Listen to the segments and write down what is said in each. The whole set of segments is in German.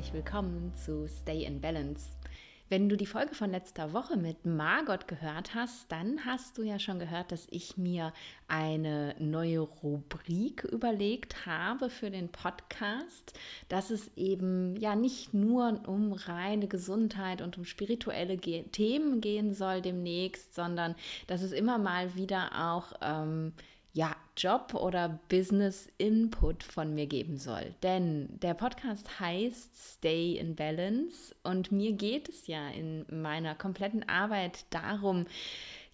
herzlich willkommen zu Stay in Balance. Wenn du die Folge von letzter Woche mit Margot gehört hast, dann hast du ja schon gehört, dass ich mir eine neue Rubrik überlegt habe für den Podcast, dass es eben ja nicht nur um reine Gesundheit und um spirituelle Ge Themen gehen soll demnächst, sondern dass es immer mal wieder auch ähm, ja, Job oder Business Input von mir geben soll. Denn der Podcast heißt Stay in Balance und mir geht es ja in meiner kompletten Arbeit darum,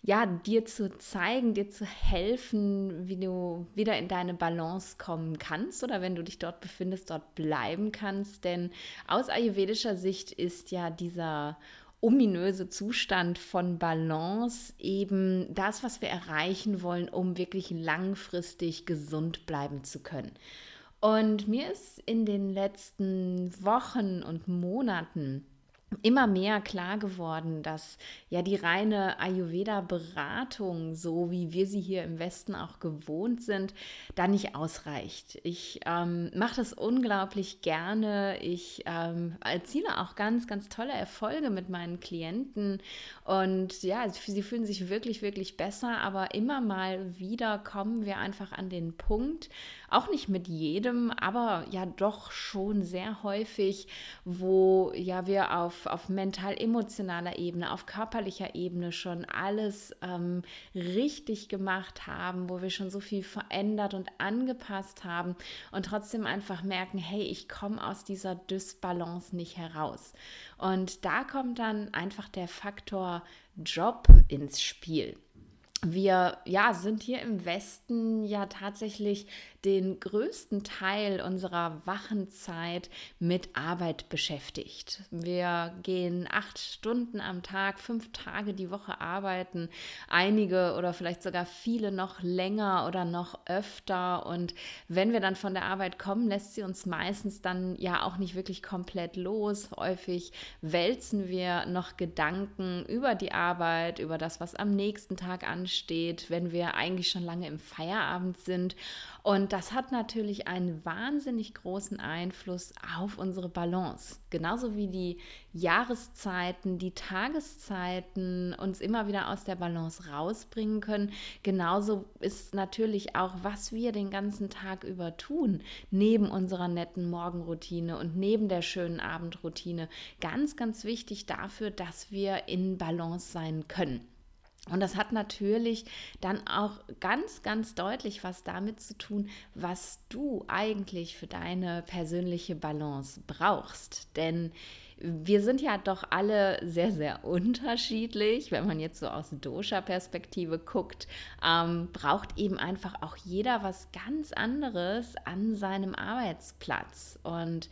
ja, dir zu zeigen, dir zu helfen, wie du wieder in deine Balance kommen kannst oder wenn du dich dort befindest, dort bleiben kannst. Denn aus ayurvedischer Sicht ist ja dieser ominöse Zustand von Balance eben das, was wir erreichen wollen, um wirklich langfristig gesund bleiben zu können. Und mir ist in den letzten Wochen und Monaten immer mehr klar geworden, dass ja die reine Ayurveda-Beratung, so wie wir sie hier im Westen auch gewohnt sind, da nicht ausreicht. Ich ähm, mache das unglaublich gerne. Ich ähm, erziele auch ganz, ganz tolle Erfolge mit meinen Klienten und ja, sie fühlen sich wirklich, wirklich besser, aber immer mal wieder kommen wir einfach an den Punkt, auch nicht mit jedem, aber ja doch schon sehr häufig, wo ja wir auf, auf mental-emotionaler Ebene, auf körperlicher Ebene schon alles ähm, richtig gemacht haben, wo wir schon so viel verändert und angepasst haben und trotzdem einfach merken, hey, ich komme aus dieser Dysbalance nicht heraus. Und da kommt dann einfach der Faktor Job ins Spiel wir ja, sind hier im Westen ja tatsächlich den größten Teil unserer Wachenzeit mit Arbeit beschäftigt. Wir gehen acht Stunden am Tag, fünf Tage die Woche arbeiten, einige oder vielleicht sogar viele noch länger oder noch öfter. Und wenn wir dann von der Arbeit kommen, lässt sie uns meistens dann ja auch nicht wirklich komplett los. Häufig wälzen wir noch Gedanken über die Arbeit, über das, was am nächsten Tag ansteht, wenn wir eigentlich schon lange im Feierabend sind. Und das hat natürlich einen wahnsinnig großen Einfluss auf unsere Balance. Genauso wie die Jahreszeiten, die Tageszeiten uns immer wieder aus der Balance rausbringen können. Genauso ist natürlich auch, was wir den ganzen Tag über tun, neben unserer netten Morgenroutine und neben der schönen Abendroutine, ganz, ganz wichtig dafür, dass wir in Balance sein können. Und das hat natürlich dann auch ganz, ganz deutlich was damit zu tun, was du eigentlich für deine persönliche Balance brauchst. Denn wir sind ja doch alle sehr, sehr unterschiedlich. Wenn man jetzt so aus Dosha-Perspektive guckt, ähm, braucht eben einfach auch jeder was ganz anderes an seinem Arbeitsplatz. Und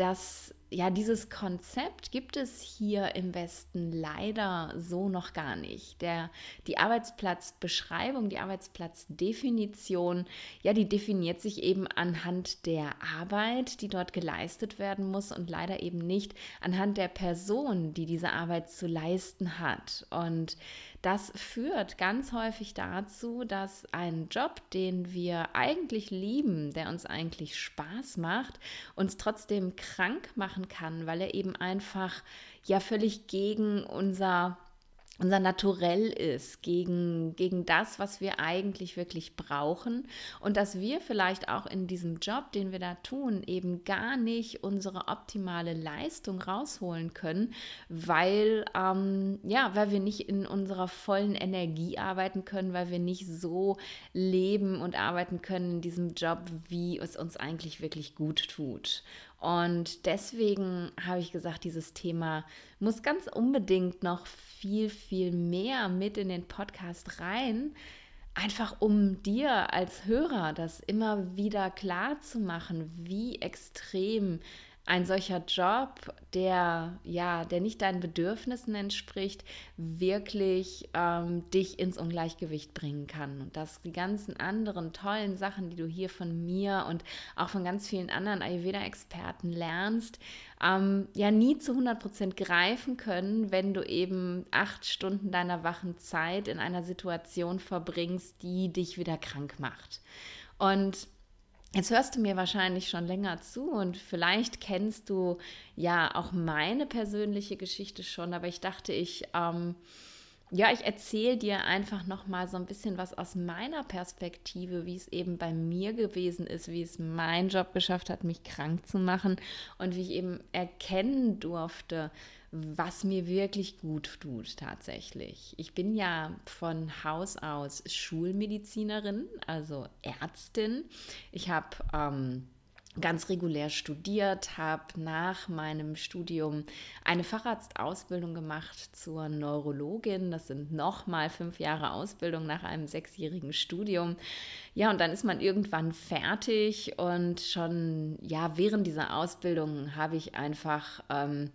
das ja, dieses Konzept gibt es hier im Westen leider so noch gar nicht. Der, die Arbeitsplatzbeschreibung, die Arbeitsplatzdefinition, ja, die definiert sich eben anhand der Arbeit, die dort geleistet werden muss und leider eben nicht anhand der Person, die diese Arbeit zu leisten hat. Und das führt ganz häufig dazu, dass ein Job, den wir eigentlich lieben, der uns eigentlich Spaß macht, uns trotzdem krank machen kann, weil er eben einfach ja völlig gegen unser unser Naturell ist, gegen, gegen das, was wir eigentlich wirklich brauchen und dass wir vielleicht auch in diesem Job, den wir da tun, eben gar nicht unsere optimale Leistung rausholen können, weil, ähm, ja, weil wir nicht in unserer vollen Energie arbeiten können, weil wir nicht so leben und arbeiten können in diesem Job, wie es uns eigentlich wirklich gut tut. Und deswegen habe ich gesagt, dieses Thema muss ganz unbedingt noch viel, viel mehr mit in den Podcast rein. Einfach um dir als Hörer das immer wieder klar zu machen, wie extrem ein solcher Job, der ja, der nicht deinen Bedürfnissen entspricht, wirklich ähm, dich ins Ungleichgewicht bringen kann. Und dass die ganzen anderen tollen Sachen, die du hier von mir und auch von ganz vielen anderen Ayurveda-Experten lernst, ähm, ja nie zu 100 Prozent greifen können, wenn du eben acht Stunden deiner wachen Zeit in einer Situation verbringst, die dich wieder krank macht. Und Jetzt hörst du mir wahrscheinlich schon länger zu und vielleicht kennst du ja auch meine persönliche Geschichte schon, aber ich dachte, ich ähm, ja, ich erzähle dir einfach noch mal so ein bisschen was aus meiner Perspektive, wie es eben bei mir gewesen ist, wie es mein Job geschafft hat, mich krank zu machen und wie ich eben erkennen durfte, was mir wirklich gut tut tatsächlich. Ich bin ja von Haus aus Schulmedizinerin, also Ärztin. Ich habe ähm, ganz regulär studiert, habe nach meinem Studium eine Facharztausbildung gemacht zur Neurologin. Das sind nochmal fünf Jahre Ausbildung nach einem sechsjährigen Studium. Ja, und dann ist man irgendwann fertig und schon, ja, während dieser Ausbildung habe ich einfach... Ähm,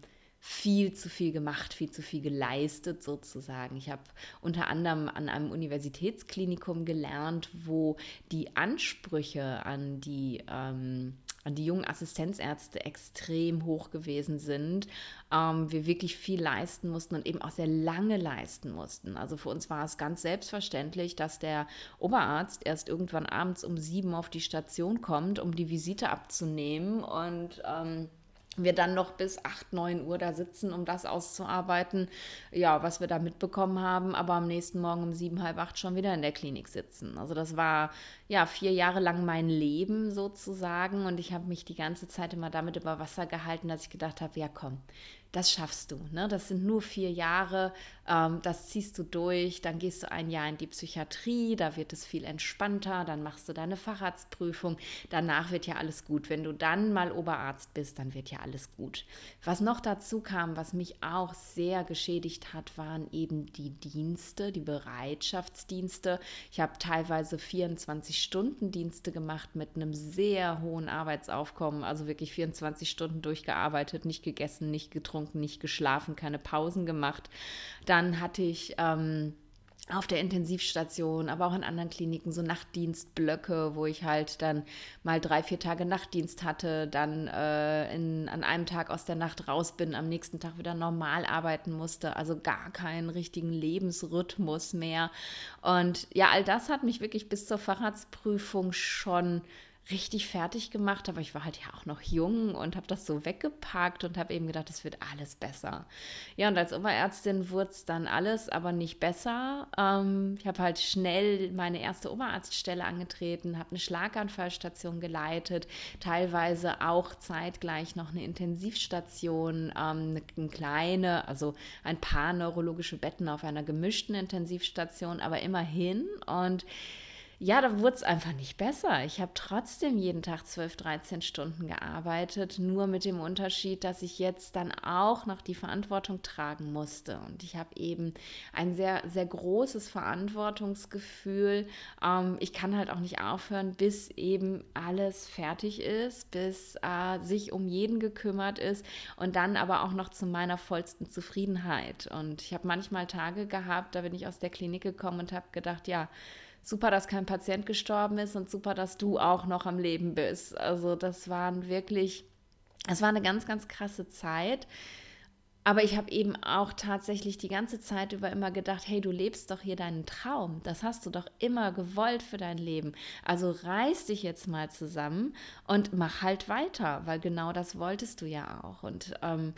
viel zu viel gemacht, viel zu viel geleistet sozusagen. Ich habe unter anderem an einem Universitätsklinikum gelernt, wo die Ansprüche an die ähm, an die jungen Assistenzärzte extrem hoch gewesen sind. Ähm, wir wirklich viel leisten mussten und eben auch sehr lange leisten mussten. Also für uns war es ganz selbstverständlich, dass der Oberarzt erst irgendwann abends um sieben auf die Station kommt, um die Visite abzunehmen und ähm, wir dann noch bis 8, 9 Uhr da sitzen, um das auszuarbeiten, ja, was wir da mitbekommen haben, aber am nächsten Morgen um sieben, halb acht schon wieder in der Klinik sitzen. Also das war ja vier Jahre lang mein Leben sozusagen und ich habe mich die ganze Zeit immer damit über Wasser gehalten, dass ich gedacht habe, ja komm, das schaffst du. Ne? Das sind nur vier Jahre, ähm, das ziehst du durch, dann gehst du ein Jahr in die Psychiatrie, da wird es viel entspannter, dann machst du deine Facharztprüfung, danach wird ja alles gut. Wenn du dann mal Oberarzt bist, dann wird ja alles gut. Was noch dazu kam, was mich auch sehr geschädigt hat, waren eben die Dienste, die Bereitschaftsdienste. Ich habe teilweise 24-Stunden-Dienste gemacht mit einem sehr hohen Arbeitsaufkommen, also wirklich 24 Stunden durchgearbeitet, nicht gegessen, nicht getrunken getrunken, nicht geschlafen, keine Pausen gemacht. Dann hatte ich ähm, auf der Intensivstation, aber auch in anderen Kliniken so Nachtdienstblöcke, wo ich halt dann mal drei, vier Tage Nachtdienst hatte, dann äh, in, an einem Tag aus der Nacht raus bin, am nächsten Tag wieder normal arbeiten musste, also gar keinen richtigen Lebensrhythmus mehr. Und ja, all das hat mich wirklich bis zur Facharztprüfung schon richtig fertig gemacht, aber ich war halt ja auch noch jung und habe das so weggepackt und habe eben gedacht, es wird alles besser. Ja, und als Oberärztin wurde es dann alles, aber nicht besser. Ähm, ich habe halt schnell meine erste Oberarztstelle angetreten, habe eine Schlaganfallstation geleitet, teilweise auch zeitgleich noch eine Intensivstation, ähm, eine kleine, also ein paar neurologische Betten auf einer gemischten Intensivstation, aber immerhin und ja, da wurde es einfach nicht besser. Ich habe trotzdem jeden Tag 12, 13 Stunden gearbeitet, nur mit dem Unterschied, dass ich jetzt dann auch noch die Verantwortung tragen musste. Und ich habe eben ein sehr, sehr großes Verantwortungsgefühl. Ähm, ich kann halt auch nicht aufhören, bis eben alles fertig ist, bis äh, sich um jeden gekümmert ist und dann aber auch noch zu meiner vollsten Zufriedenheit. Und ich habe manchmal Tage gehabt, da bin ich aus der Klinik gekommen und habe gedacht, ja, super, dass kein Patient gestorben ist und super, dass du auch noch am Leben bist. Also das waren wirklich, es war eine ganz, ganz krasse Zeit. Aber ich habe eben auch tatsächlich die ganze Zeit über immer gedacht, hey, du lebst doch hier deinen Traum. Das hast du doch immer gewollt für dein Leben. Also reiß dich jetzt mal zusammen und mach halt weiter, weil genau das wolltest du ja auch. Und ähm,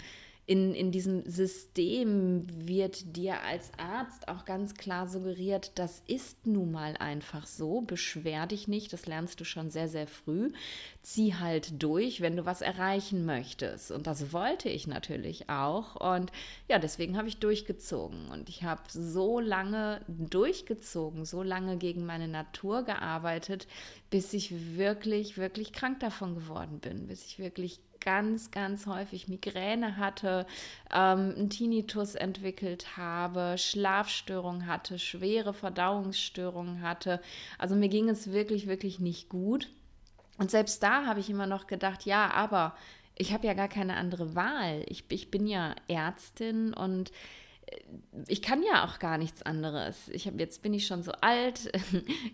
in, in diesem System wird dir als Arzt auch ganz klar suggeriert, das ist nun mal einfach so, beschwer dich nicht, das lernst du schon sehr, sehr früh, zieh halt durch, wenn du was erreichen möchtest. Und das wollte ich natürlich auch. Und ja, deswegen habe ich durchgezogen. Und ich habe so lange durchgezogen, so lange gegen meine Natur gearbeitet, bis ich wirklich, wirklich krank davon geworden bin, bis ich wirklich ganz, ganz häufig Migräne hatte, ähm, einen Tinnitus entwickelt habe, Schlafstörungen hatte, schwere Verdauungsstörungen hatte. Also mir ging es wirklich, wirklich nicht gut. Und selbst da habe ich immer noch gedacht, ja, aber ich habe ja gar keine andere Wahl. Ich, ich bin ja Ärztin und ich kann ja auch gar nichts anderes. Ich habe jetzt bin ich schon so alt.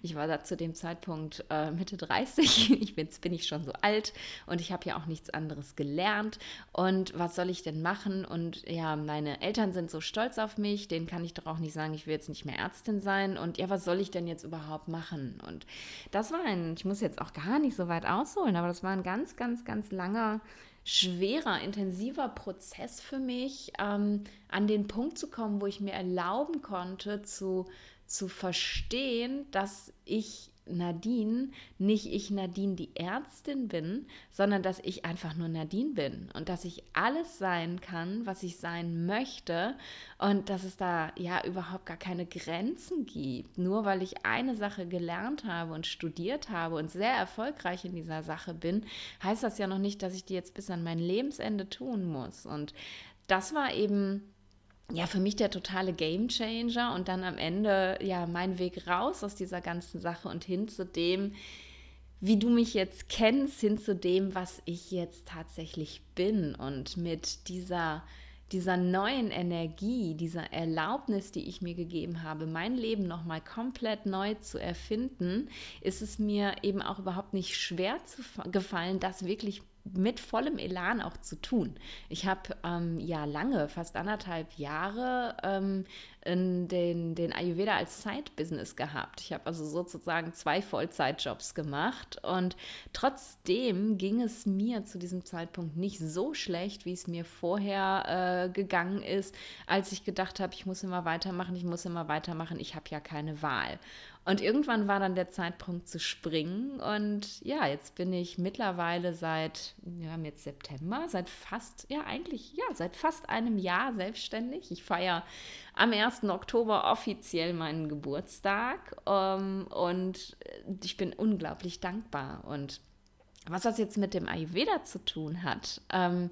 Ich war da zu dem Zeitpunkt äh, Mitte 30. Ich bin, jetzt bin ich schon so alt und ich habe ja auch nichts anderes gelernt. Und was soll ich denn machen? Und ja, meine Eltern sind so stolz auf mich. Denen kann ich doch auch nicht sagen, ich will jetzt nicht mehr Ärztin sein. Und ja, was soll ich denn jetzt überhaupt machen? Und das war ein, ich muss jetzt auch gar nicht so weit ausholen, aber das war ein ganz, ganz, ganz langer schwerer, intensiver Prozess für mich, ähm, an den Punkt zu kommen, wo ich mir erlauben konnte, zu, zu verstehen, dass ich Nadine nicht ich Nadine die Ärztin bin, sondern dass ich einfach nur Nadine bin und dass ich alles sein kann, was ich sein möchte und dass es da ja überhaupt gar keine Grenzen gibt. Nur weil ich eine Sache gelernt habe und studiert habe und sehr erfolgreich in dieser Sache bin, heißt das ja noch nicht, dass ich die jetzt bis an mein Lebensende tun muss. Und das war eben ja, für mich der totale Game Changer und dann am Ende ja mein Weg raus aus dieser ganzen Sache und hin zu dem, wie du mich jetzt kennst, hin zu dem, was ich jetzt tatsächlich bin. Und mit dieser dieser neuen Energie, dieser Erlaubnis, die ich mir gegeben habe, mein Leben nochmal komplett neu zu erfinden, ist es mir eben auch überhaupt nicht schwer zu gefallen, das wirklich mit vollem Elan auch zu tun. Ich habe ähm, ja lange, fast anderthalb Jahre, ähm, den, den Ayurveda als Side-Business gehabt. Ich habe also sozusagen zwei Vollzeitjobs gemacht und trotzdem ging es mir zu diesem Zeitpunkt nicht so schlecht, wie es mir vorher äh, gegangen ist, als ich gedacht habe, ich muss immer weitermachen, ich muss immer weitermachen, ich habe ja keine Wahl. Und irgendwann war dann der Zeitpunkt zu springen. Und ja, jetzt bin ich mittlerweile seit, wir haben jetzt September, seit fast, ja eigentlich, ja, seit fast einem Jahr selbstständig. Ich feiere am 1. Oktober offiziell meinen Geburtstag. Ähm, und ich bin unglaublich dankbar. Und was das jetzt mit dem Ayurveda zu tun hat, ähm,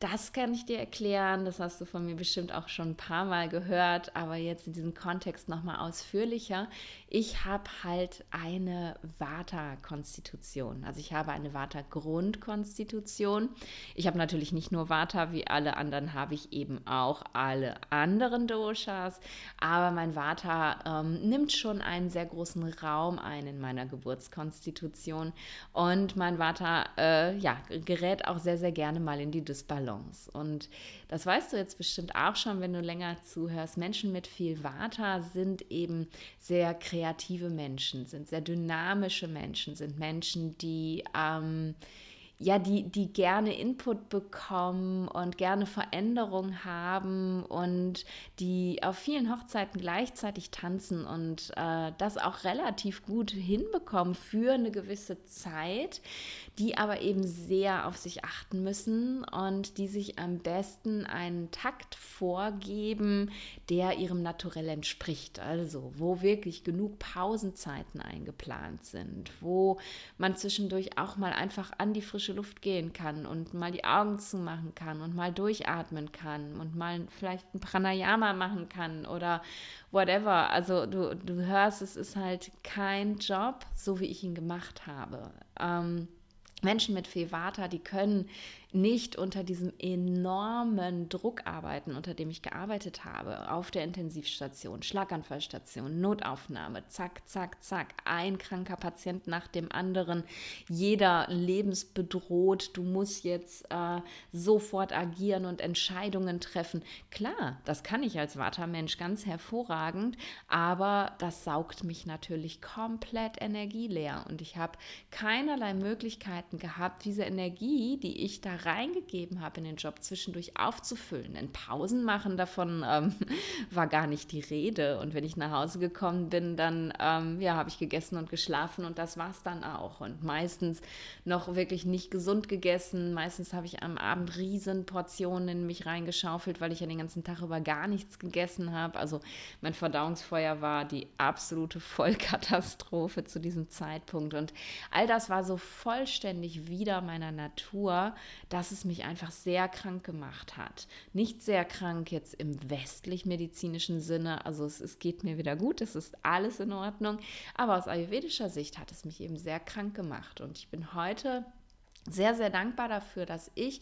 das kann ich dir erklären, das hast du von mir bestimmt auch schon ein paar Mal gehört, aber jetzt in diesem Kontext nochmal ausführlicher. Ich habe halt eine Vata-Konstitution, also ich habe eine Vata-Grundkonstitution. Ich habe natürlich nicht nur Vata, wie alle anderen habe ich eben auch alle anderen Doshas, aber mein Vata ähm, nimmt schon einen sehr großen Raum ein in meiner Geburtskonstitution und mein Vata äh, ja, gerät auch sehr, sehr gerne mal in die Dysbalance. Balance. Und das weißt du jetzt bestimmt auch schon, wenn du länger zuhörst. Menschen mit viel Vata sind eben sehr kreative Menschen, sind sehr dynamische Menschen, sind Menschen, die ähm, ja, die, die gerne Input bekommen und gerne Veränderung haben und die auf vielen Hochzeiten gleichzeitig tanzen und äh, das auch relativ gut hinbekommen für eine gewisse Zeit, die aber eben sehr auf sich achten müssen und die sich am besten einen Takt vorgeben, der ihrem Naturell entspricht. Also wo wirklich genug Pausenzeiten eingeplant sind, wo man zwischendurch auch mal einfach an die frische Luft gehen kann und mal die Augen zumachen kann und mal durchatmen kann und mal vielleicht ein Pranayama machen kann oder whatever. Also du, du hörst, es ist halt kein Job, so wie ich ihn gemacht habe. Ähm, Menschen mit Fevata, die können nicht unter diesem enormen Druck arbeiten, unter dem ich gearbeitet habe, auf der Intensivstation, Schlaganfallstation, Notaufnahme, zack, zack, zack, ein kranker Patient nach dem anderen, jeder lebensbedroht, du musst jetzt äh, sofort agieren und Entscheidungen treffen. Klar, das kann ich als Vata-Mensch ganz hervorragend, aber das saugt mich natürlich komplett energieleer und ich habe keinerlei Möglichkeiten gehabt, diese Energie, die ich da reingegeben habe in den Job, zwischendurch aufzufüllen. Denn Pausen machen davon ähm, war gar nicht die Rede. Und wenn ich nach Hause gekommen bin, dann ähm, ja, habe ich gegessen und geschlafen und das war es dann auch. Und meistens noch wirklich nicht gesund gegessen. Meistens habe ich am Abend riesen Portionen in mich reingeschaufelt, weil ich ja den ganzen Tag über gar nichts gegessen habe. Also mein Verdauungsfeuer war die absolute Vollkatastrophe zu diesem Zeitpunkt. Und all das war so vollständig wieder meiner Natur, dass es mich einfach sehr krank gemacht hat. Nicht sehr krank jetzt im westlich-medizinischen Sinne, also es, es geht mir wieder gut, es ist alles in Ordnung, aber aus ayurvedischer Sicht hat es mich eben sehr krank gemacht und ich bin heute sehr, sehr dankbar dafür, dass ich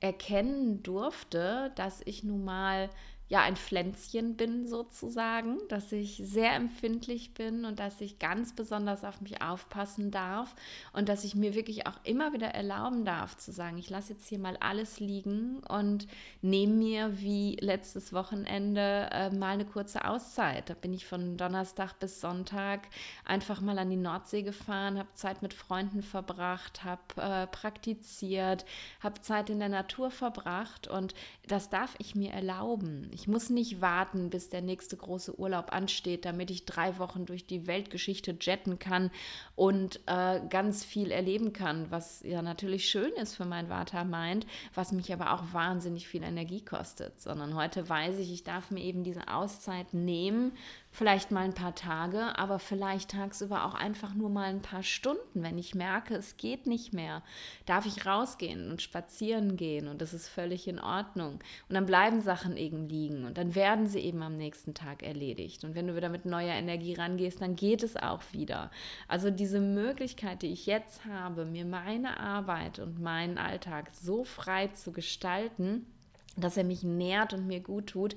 erkennen durfte, dass ich nun mal ja ein Pflänzchen bin sozusagen, dass ich sehr empfindlich bin und dass ich ganz besonders auf mich aufpassen darf und dass ich mir wirklich auch immer wieder erlauben darf zu sagen, ich lasse jetzt hier mal alles liegen und nehme mir wie letztes Wochenende äh, mal eine kurze Auszeit. Da bin ich von Donnerstag bis Sonntag einfach mal an die Nordsee gefahren, habe Zeit mit Freunden verbracht, habe äh, praktiziert, habe Zeit in der Natur verbracht und das darf ich mir erlauben. Ich muss nicht warten, bis der nächste große Urlaub ansteht, damit ich drei Wochen durch die Weltgeschichte jetten kann und äh, ganz viel erleben kann, was ja natürlich schön ist für mein Vata-Mind, was mich aber auch wahnsinnig viel Energie kostet. Sondern heute weiß ich, ich darf mir eben diese Auszeit nehmen vielleicht mal ein paar Tage, aber vielleicht tagsüber auch einfach nur mal ein paar Stunden. Wenn ich merke, es geht nicht mehr, darf ich rausgehen und spazieren gehen und das ist völlig in Ordnung. Und dann bleiben Sachen eben liegen und dann werden sie eben am nächsten Tag erledigt. Und wenn du wieder mit neuer Energie rangehst, dann geht es auch wieder. Also diese Möglichkeit, die ich jetzt habe, mir meine Arbeit und meinen Alltag so frei zu gestalten, dass er mich nährt und mir gut tut,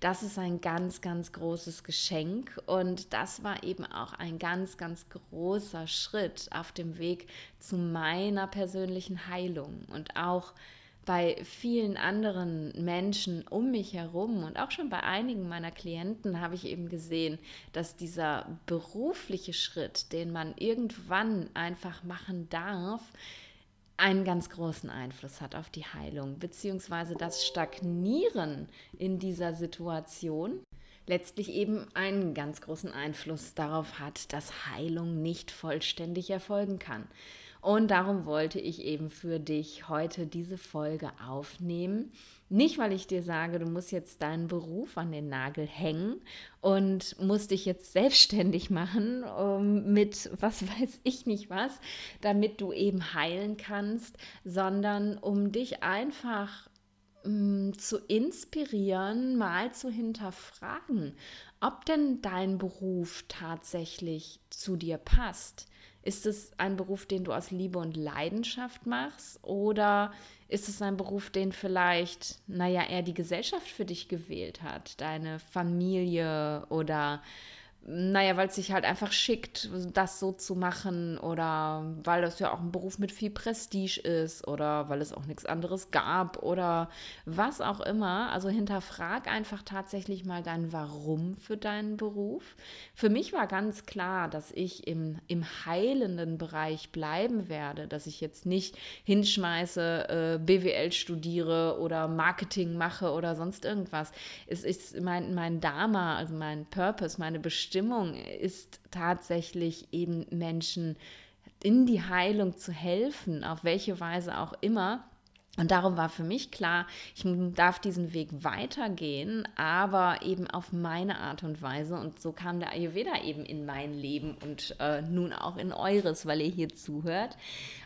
das ist ein ganz, ganz großes Geschenk. Und das war eben auch ein ganz, ganz großer Schritt auf dem Weg zu meiner persönlichen Heilung. Und auch bei vielen anderen Menschen um mich herum und auch schon bei einigen meiner Klienten habe ich eben gesehen, dass dieser berufliche Schritt, den man irgendwann einfach machen darf, einen ganz großen Einfluss hat auf die Heilung, beziehungsweise das Stagnieren in dieser Situation letztlich eben einen ganz großen Einfluss darauf hat, dass Heilung nicht vollständig erfolgen kann. Und darum wollte ich eben für dich heute diese Folge aufnehmen. Nicht, weil ich dir sage, du musst jetzt deinen Beruf an den Nagel hängen und musst dich jetzt selbstständig machen um, mit was weiß ich nicht was, damit du eben heilen kannst, sondern um dich einfach mm, zu inspirieren, mal zu hinterfragen, ob denn dein Beruf tatsächlich zu dir passt ist es ein Beruf, den du aus Liebe und Leidenschaft machst? Oder ist es ein Beruf, den vielleicht, naja, eher die Gesellschaft für dich gewählt hat? Deine Familie oder naja, weil es sich halt einfach schickt, das so zu machen oder weil das ja auch ein Beruf mit viel Prestige ist oder weil es auch nichts anderes gab oder was auch immer. Also hinterfrag einfach tatsächlich mal dein Warum für deinen Beruf. Für mich war ganz klar, dass ich im, im heilenden Bereich bleiben werde, dass ich jetzt nicht hinschmeiße, äh, BWL studiere oder Marketing mache oder sonst irgendwas. Es ist mein, mein Dharma, also mein Purpose, meine Bestimmung Bestimmung ist tatsächlich eben Menschen in die Heilung zu helfen, auf welche Weise auch immer. Und darum war für mich klar, ich darf diesen Weg weitergehen, aber eben auf meine Art und Weise. Und so kam der Ayurveda eben in mein Leben und äh, nun auch in eures, weil ihr hier zuhört.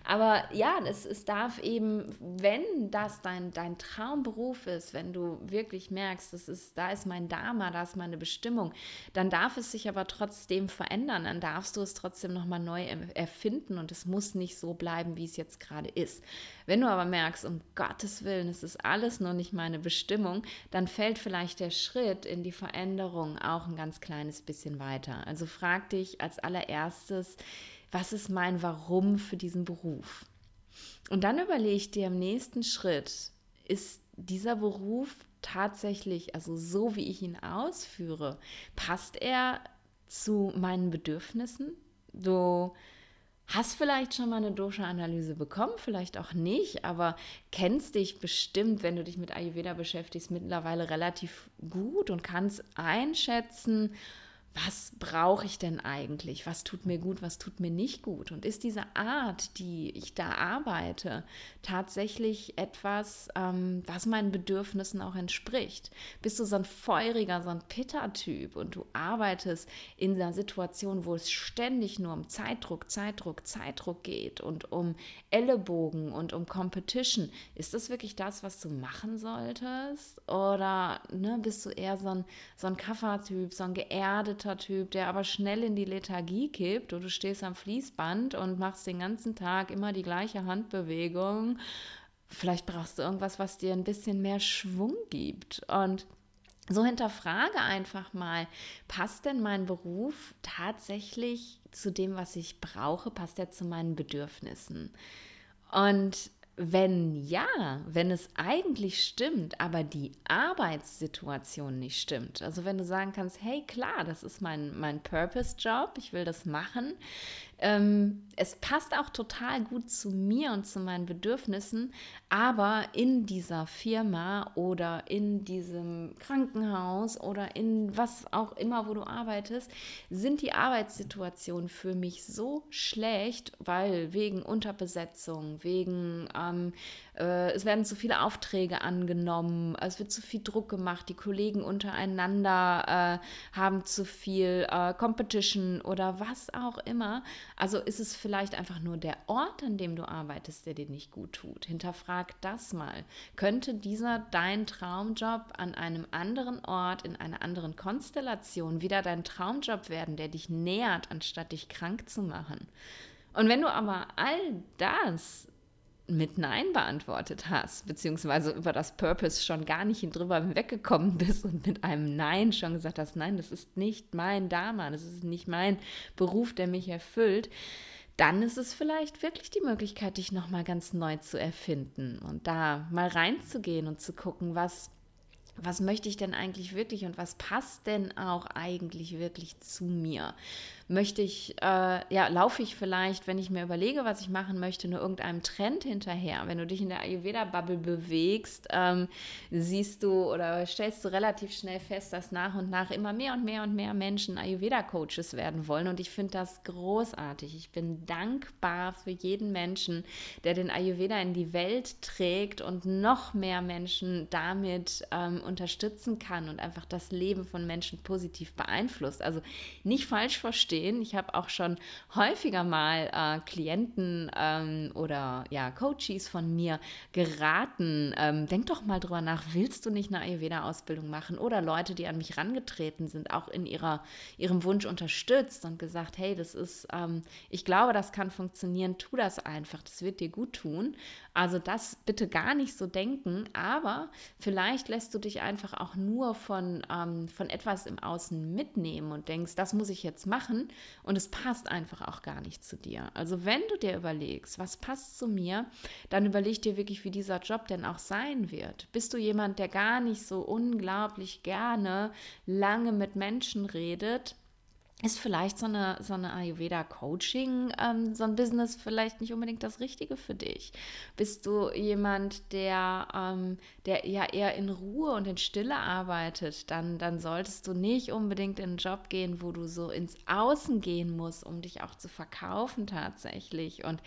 Aber ja, es, es darf eben, wenn das dein, dein Traumberuf ist, wenn du wirklich merkst, das ist, da ist mein Dharma, da ist meine Bestimmung, dann darf es sich aber trotzdem verändern. Dann darfst du es trotzdem nochmal neu erfinden und es muss nicht so bleiben, wie es jetzt gerade ist. Wenn du aber merkst, um Gottes Willen, es ist alles nur nicht meine Bestimmung, dann fällt vielleicht der Schritt in die Veränderung auch ein ganz kleines bisschen weiter. Also frag dich als allererstes, was ist mein Warum für diesen Beruf? Und dann überlege ich dir im nächsten Schritt, ist dieser Beruf tatsächlich, also so wie ich ihn ausführe, passt er zu meinen Bedürfnissen? Du hast vielleicht schon mal eine Dosha-Analyse bekommen, vielleicht auch nicht, aber kennst dich bestimmt, wenn du dich mit Ayurveda beschäftigst, mittlerweile relativ gut und kannst einschätzen, was brauche ich denn eigentlich? Was tut mir gut, was tut mir nicht gut? Und ist diese Art, die ich da arbeite, tatsächlich etwas, ähm, was meinen Bedürfnissen auch entspricht? Bist du so ein feuriger, so ein Pitter-Typ und du arbeitest in einer Situation, wo es ständig nur um Zeitdruck, Zeitdruck, Zeitdruck geht und um Ellenbogen und um Competition? Ist das wirklich das, was du machen solltest? Oder ne, bist du eher so ein, so ein Kaffertyp, so ein geerdeter Typ, der aber schnell in die Lethargie kippt und du stehst am Fließband und machst den ganzen Tag immer die gleiche Handbewegung. Vielleicht brauchst du irgendwas, was dir ein bisschen mehr Schwung gibt. Und So hinterfrage einfach mal, passt denn mein Beruf tatsächlich zu dem, was ich brauche? Passt er zu meinen Bedürfnissen? Und wenn ja, wenn es eigentlich stimmt, aber die Arbeitssituation nicht stimmt, also wenn du sagen kannst, hey klar, das ist mein, mein Purpose-Job, ich will das machen, ähm, es passt auch total gut zu mir und zu meinen Bedürfnissen, aber in dieser Firma oder in diesem Krankenhaus oder in was auch immer, wo du arbeitest, sind die Arbeitssituationen für mich so schlecht, weil wegen Unterbesetzung, wegen ähm, äh, es werden zu viele Aufträge angenommen, es wird zu viel Druck gemacht, die Kollegen untereinander äh, haben zu viel äh, Competition oder was auch immer. Also ist es vielleicht einfach nur der Ort, an dem du arbeitest, der dir nicht gut tut. Hinterfrag das mal. Könnte dieser dein Traumjob an einem anderen Ort, in einer anderen Konstellation wieder dein Traumjob werden, der dich nährt, anstatt dich krank zu machen? Und wenn du aber all das mit Nein beantwortet hast, beziehungsweise über das Purpose schon gar nicht drüber weggekommen bist und mit einem Nein schon gesagt hast, nein, das ist nicht mein Dharma, das ist nicht mein Beruf, der mich erfüllt, dann ist es vielleicht wirklich die Möglichkeit, dich nochmal ganz neu zu erfinden und da mal reinzugehen und zu gucken, was was möchte ich denn eigentlich wirklich und was passt denn auch eigentlich wirklich zu mir? Möchte ich, äh, ja, laufe ich vielleicht, wenn ich mir überlege, was ich machen möchte, nur irgendeinem Trend hinterher? Wenn du dich in der Ayurveda-Bubble bewegst, ähm, siehst du oder stellst du relativ schnell fest, dass nach und nach immer mehr und mehr und mehr Menschen Ayurveda-Coaches werden wollen. Und ich finde das großartig. Ich bin dankbar für jeden Menschen, der den Ayurveda in die Welt trägt und noch mehr Menschen damit ähm, unterstützen kann und einfach das Leben von Menschen positiv beeinflusst. Also nicht falsch verstehen stehen. Ich habe auch schon häufiger mal äh, Klienten ähm, oder ja, Coaches von mir geraten, ähm, denk doch mal drüber nach, willst du nicht eine Ayurveda-Ausbildung machen? Oder Leute, die an mich rangetreten sind, auch in ihrer, ihrem Wunsch unterstützt und gesagt, hey, das ist, ähm, ich glaube, das kann funktionieren, tu das einfach, das wird dir gut tun. Also das bitte gar nicht so denken, aber vielleicht lässt du dich einfach auch nur von, ähm, von etwas im Außen mitnehmen und denkst, das muss ich jetzt machen und es passt einfach auch gar nicht zu dir. Also wenn du dir überlegst, was passt zu mir, dann überleg dir wirklich, wie dieser Job denn auch sein wird. Bist du jemand, der gar nicht so unglaublich gerne lange mit Menschen redet? Ist vielleicht so eine, so eine Ayurveda-Coaching, ähm, so ein Business vielleicht nicht unbedingt das Richtige für dich? Bist du jemand, der, ähm, der ja eher in Ruhe und in Stille arbeitet? Dann, dann solltest du nicht unbedingt in einen Job gehen, wo du so ins Außen gehen musst, um dich auch zu verkaufen tatsächlich. Und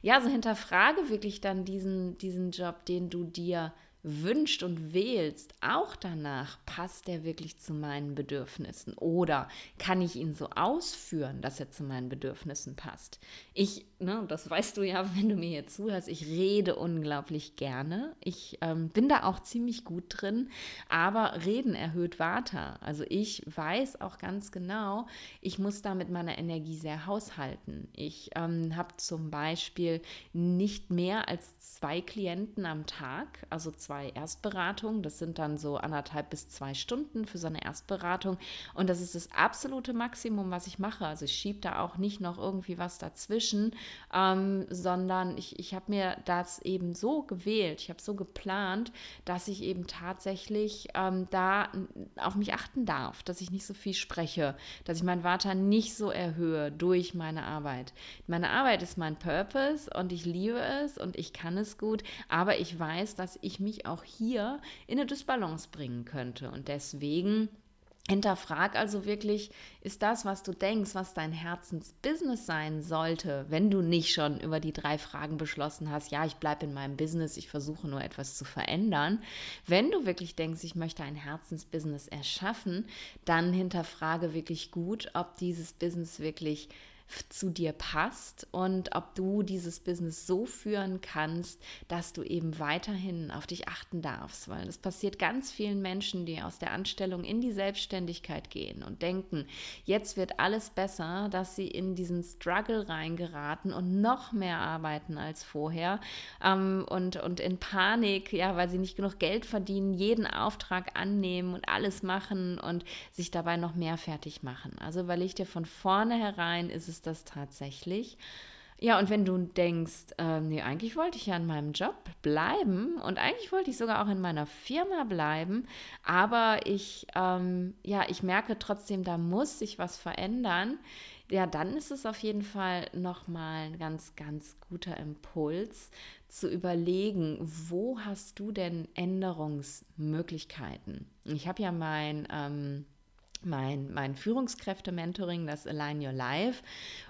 ja, so hinterfrage wirklich dann diesen, diesen Job, den du dir wünscht und wählst, auch danach, passt der wirklich zu meinen Bedürfnissen oder kann ich ihn so ausführen, dass er zu meinen Bedürfnissen passt. Ich, ne, das weißt du ja, wenn du mir hier zuhörst, ich rede unglaublich gerne. Ich ähm, bin da auch ziemlich gut drin, aber Reden erhöht Vata. Also ich weiß auch ganz genau, ich muss da mit meiner Energie sehr haushalten. Ich ähm, habe zum Beispiel nicht mehr als zwei Klienten am Tag, also zwei zwei Erstberatungen. Das sind dann so anderthalb bis zwei Stunden für so eine Erstberatung. Und das ist das absolute Maximum, was ich mache. Also ich schiebe da auch nicht noch irgendwie was dazwischen, ähm, sondern ich, ich habe mir das eben so gewählt, ich habe so geplant, dass ich eben tatsächlich ähm, da auf mich achten darf, dass ich nicht so viel spreche, dass ich mein Vater nicht so erhöhe durch meine Arbeit. Meine Arbeit ist mein Purpose und ich liebe es und ich kann es gut, aber ich weiß, dass ich mich auch hier in eine Disbalance bringen könnte. Und deswegen Hinterfrag also wirklich, ist das, was du denkst, was dein Herzensbusiness sein sollte, wenn du nicht schon über die drei Fragen beschlossen hast, ja, ich bleibe in meinem Business, ich versuche nur etwas zu verändern. Wenn du wirklich denkst, ich möchte ein Herzensbusiness erschaffen, dann hinterfrage wirklich gut, ob dieses Business wirklich zu dir passt und ob du dieses Business so führen kannst, dass du eben weiterhin auf dich achten darfst, weil es passiert ganz vielen Menschen, die aus der Anstellung in die Selbstständigkeit gehen und denken, jetzt wird alles besser, dass sie in diesen Struggle reingeraten und noch mehr arbeiten als vorher ähm, und, und in Panik, ja, weil sie nicht genug Geld verdienen, jeden Auftrag annehmen und alles machen und sich dabei noch mehr fertig machen. Also überleg dir von vornherein, ist es das tatsächlich? Ja, und wenn du denkst, äh, nee, eigentlich wollte ich ja in meinem Job bleiben und eigentlich wollte ich sogar auch in meiner Firma bleiben, aber ich, ähm, ja, ich merke trotzdem, da muss sich was verändern, ja, dann ist es auf jeden Fall nochmal ein ganz, ganz guter Impuls zu überlegen, wo hast du denn Änderungsmöglichkeiten? Ich habe ja mein... Ähm, mein, mein Führungskräfte-Mentoring, das Align Your Life,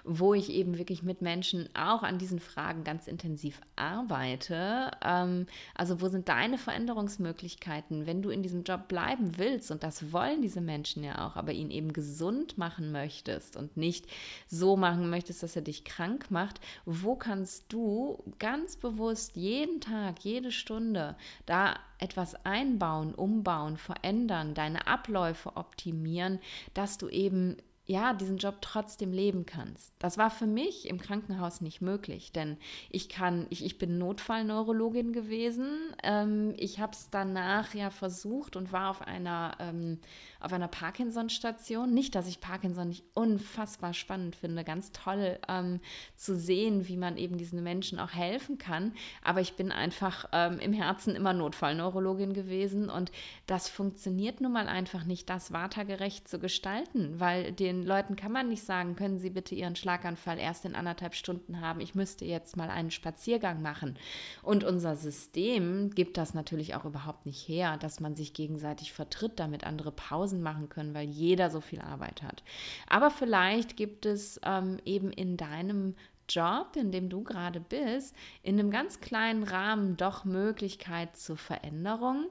wo ich eben wirklich mit Menschen auch an diesen Fragen ganz intensiv arbeite. Ähm, also wo sind deine Veränderungsmöglichkeiten, wenn du in diesem Job bleiben willst und das wollen diese Menschen ja auch, aber ihn eben gesund machen möchtest und nicht so machen möchtest, dass er dich krank macht, wo kannst du ganz bewusst jeden Tag, jede Stunde da etwas einbauen, umbauen, verändern, deine Abläufe optimieren, dass du eben ja, diesen Job trotzdem leben kannst. Das war für mich im Krankenhaus nicht möglich, denn ich kann, ich, ich bin Notfallneurologin gewesen. Ähm, ich habe es danach ja versucht und war auf einer, ähm, einer Parkinson-Station. Nicht, dass ich Parkinson nicht unfassbar spannend finde, ganz toll ähm, zu sehen, wie man eben diesen Menschen auch helfen kann. Aber ich bin einfach ähm, im Herzen immer Notfallneurologin gewesen und das funktioniert nun mal einfach nicht, das watergerecht zu gestalten, weil den Leuten kann man nicht sagen, können Sie bitte Ihren Schlaganfall erst in anderthalb Stunden haben. Ich müsste jetzt mal einen Spaziergang machen. Und unser System gibt das natürlich auch überhaupt nicht her, dass man sich gegenseitig vertritt, damit andere Pausen machen können, weil jeder so viel Arbeit hat. Aber vielleicht gibt es ähm, eben in deinem Job, in dem du gerade bist, in einem ganz kleinen Rahmen doch Möglichkeit zur Veränderung.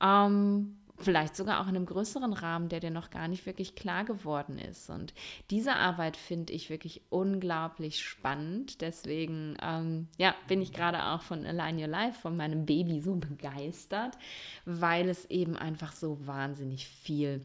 Ähm, vielleicht sogar auch in einem größeren Rahmen, der dir noch gar nicht wirklich klar geworden ist. Und diese Arbeit finde ich wirklich unglaublich spannend. Deswegen ähm, ja, bin ich gerade auch von Align Your Life, von meinem Baby so begeistert, weil es eben einfach so wahnsinnig viel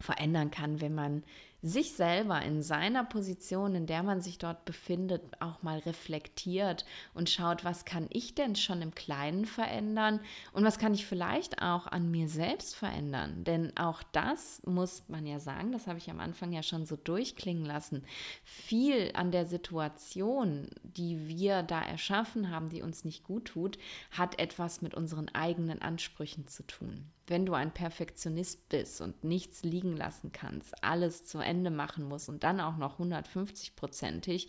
verändern kann, wenn man sich selber in seiner Position, in der man sich dort befindet, auch mal reflektiert und schaut, was kann ich denn schon im Kleinen verändern und was kann ich vielleicht auch an mir selbst verändern. Denn auch das muss man ja sagen, das habe ich am Anfang ja schon so durchklingen lassen, viel an der Situation, die wir da erschaffen haben, die uns nicht gut tut, hat etwas mit unseren eigenen Ansprüchen zu tun wenn du ein Perfektionist bist und nichts liegen lassen kannst, alles zu Ende machen musst und dann auch noch 150-prozentig,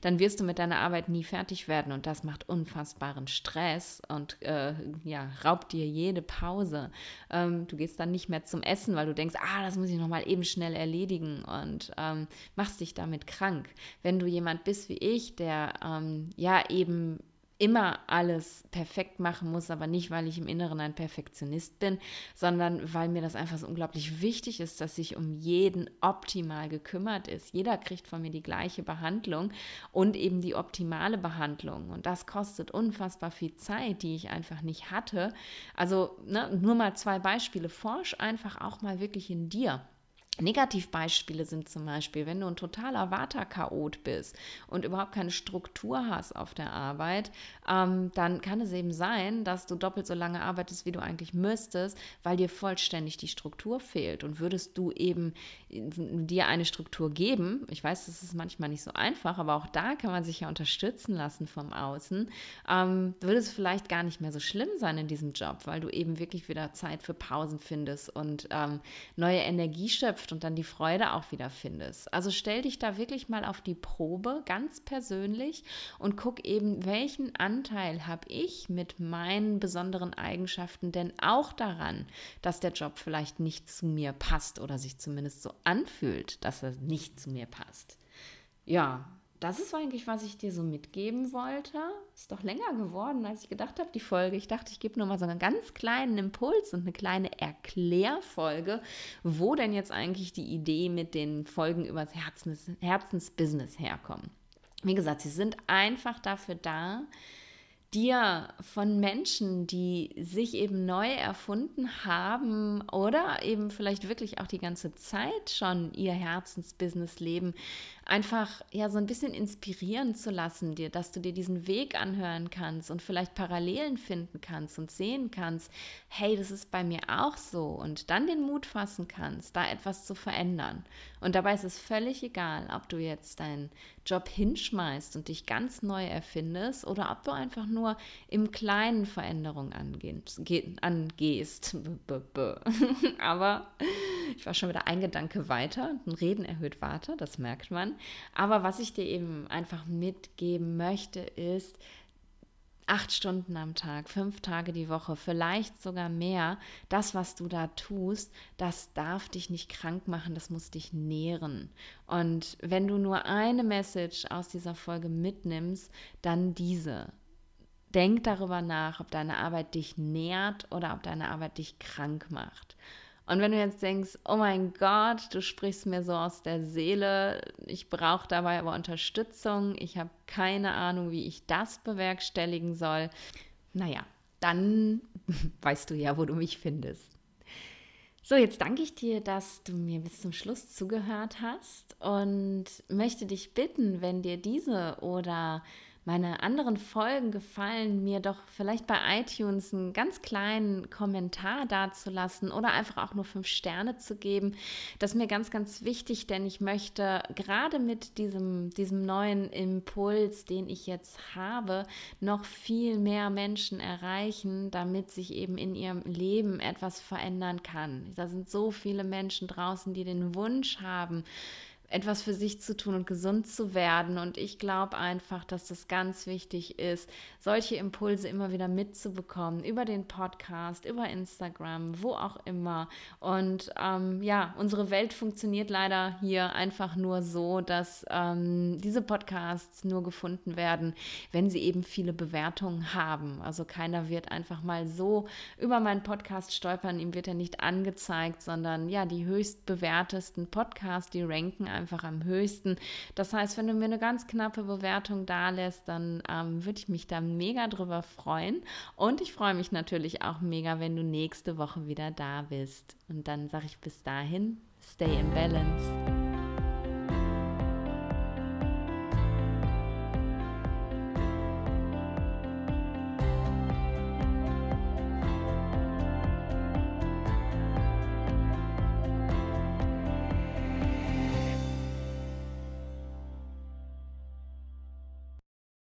dann wirst du mit deiner Arbeit nie fertig werden und das macht unfassbaren Stress und äh, ja, raubt dir jede Pause. Ähm, du gehst dann nicht mehr zum Essen, weil du denkst, ah, das muss ich noch mal eben schnell erledigen und ähm, machst dich damit krank. Wenn du jemand bist wie ich, der ähm, ja eben immer alles perfekt machen muss, aber nicht, weil ich im Inneren ein Perfektionist bin, sondern weil mir das einfach so unglaublich wichtig ist, dass sich um jeden optimal gekümmert ist. Jeder kriegt von mir die gleiche Behandlung und eben die optimale Behandlung. Und das kostet unfassbar viel Zeit, die ich einfach nicht hatte. Also ne, nur mal zwei Beispiele. Forsch einfach auch mal wirklich in dir. Negativbeispiele sind zum Beispiel, wenn du ein totaler Vata-Chaot bist und überhaupt keine Struktur hast auf der Arbeit, ähm, dann kann es eben sein, dass du doppelt so lange arbeitest, wie du eigentlich müsstest, weil dir vollständig die Struktur fehlt. Und würdest du eben äh, dir eine Struktur geben, ich weiß, das ist manchmal nicht so einfach, aber auch da kann man sich ja unterstützen lassen vom Außen, ähm, würde es vielleicht gar nicht mehr so schlimm sein in diesem Job, weil du eben wirklich wieder Zeit für Pausen findest und ähm, neue Energie schöpfst schöpft und dann die Freude auch wieder findest. Also stell dich da wirklich mal auf die Probe, ganz persönlich, und guck eben, welchen Anteil habe ich mit meinen besonderen Eigenschaften denn auch daran, dass der Job vielleicht nicht zu mir passt oder sich zumindest so anfühlt, dass er nicht zu mir passt. Ja, das ist eigentlich, was ich dir so mitgeben wollte. Ist doch länger geworden, als ich gedacht habe, die Folge. Ich dachte, ich gebe nur mal so einen ganz kleinen Impuls und eine kleine Erklärfolge, wo denn jetzt eigentlich die Idee mit den Folgen über das Herzens Herzensbusiness herkommt. Wie gesagt, sie sind einfach dafür da, dir von Menschen, die sich eben neu erfunden haben oder eben vielleicht wirklich auch die ganze Zeit schon ihr Herzensbusiness leben, einfach ja so ein bisschen inspirieren zu lassen, dir, dass du dir diesen Weg anhören kannst und vielleicht Parallelen finden kannst und sehen kannst, hey, das ist bei mir auch so und dann den Mut fassen kannst, da etwas zu verändern. Und dabei ist es völlig egal, ob du jetzt deinen Job hinschmeißt und dich ganz neu erfindest oder ob du einfach nur im Kleinen Veränderungen angehst. Aber ich war schon wieder ein Gedanke weiter. Ein Reden erhöht Warte, das merkt man. Aber was ich dir eben einfach mitgeben möchte, ist, acht Stunden am Tag, fünf Tage die Woche, vielleicht sogar mehr, das, was du da tust, das darf dich nicht krank machen, das muss dich nähren. Und wenn du nur eine Message aus dieser Folge mitnimmst, dann diese. Denk darüber nach, ob deine Arbeit dich nährt oder ob deine Arbeit dich krank macht. Und wenn du jetzt denkst, oh mein Gott, du sprichst mir so aus der Seele, ich brauche dabei aber Unterstützung, ich habe keine Ahnung, wie ich das bewerkstelligen soll, naja, dann weißt du ja, wo du mich findest. So, jetzt danke ich dir, dass du mir bis zum Schluss zugehört hast und möchte dich bitten, wenn dir diese oder meine anderen Folgen gefallen, mir doch vielleicht bei iTunes einen ganz kleinen Kommentar dazulassen oder einfach auch nur fünf Sterne zu geben. Das ist mir ganz, ganz wichtig, denn ich möchte gerade mit diesem, diesem neuen Impuls, den ich jetzt habe, noch viel mehr Menschen erreichen, damit sich eben in ihrem Leben etwas verändern kann. Da sind so viele Menschen draußen, die den Wunsch haben, etwas für sich zu tun und gesund zu werden. Und ich glaube einfach, dass das ganz wichtig ist, solche Impulse immer wieder mitzubekommen über den Podcast, über Instagram, wo auch immer. Und ähm, ja, unsere Welt funktioniert leider hier einfach nur so, dass ähm, diese Podcasts nur gefunden werden, wenn sie eben viele Bewertungen haben. Also keiner wird einfach mal so über meinen Podcast stolpern, ihm wird er nicht angezeigt, sondern ja, die höchst bewertesten Podcasts, die ranken einfach einfach am höchsten. Das heißt, wenn du mir eine ganz knappe Bewertung da lässt, dann ähm, würde ich mich da mega drüber freuen. Und ich freue mich natürlich auch mega, wenn du nächste Woche wieder da bist. Und dann sage ich bis dahin, stay in balance.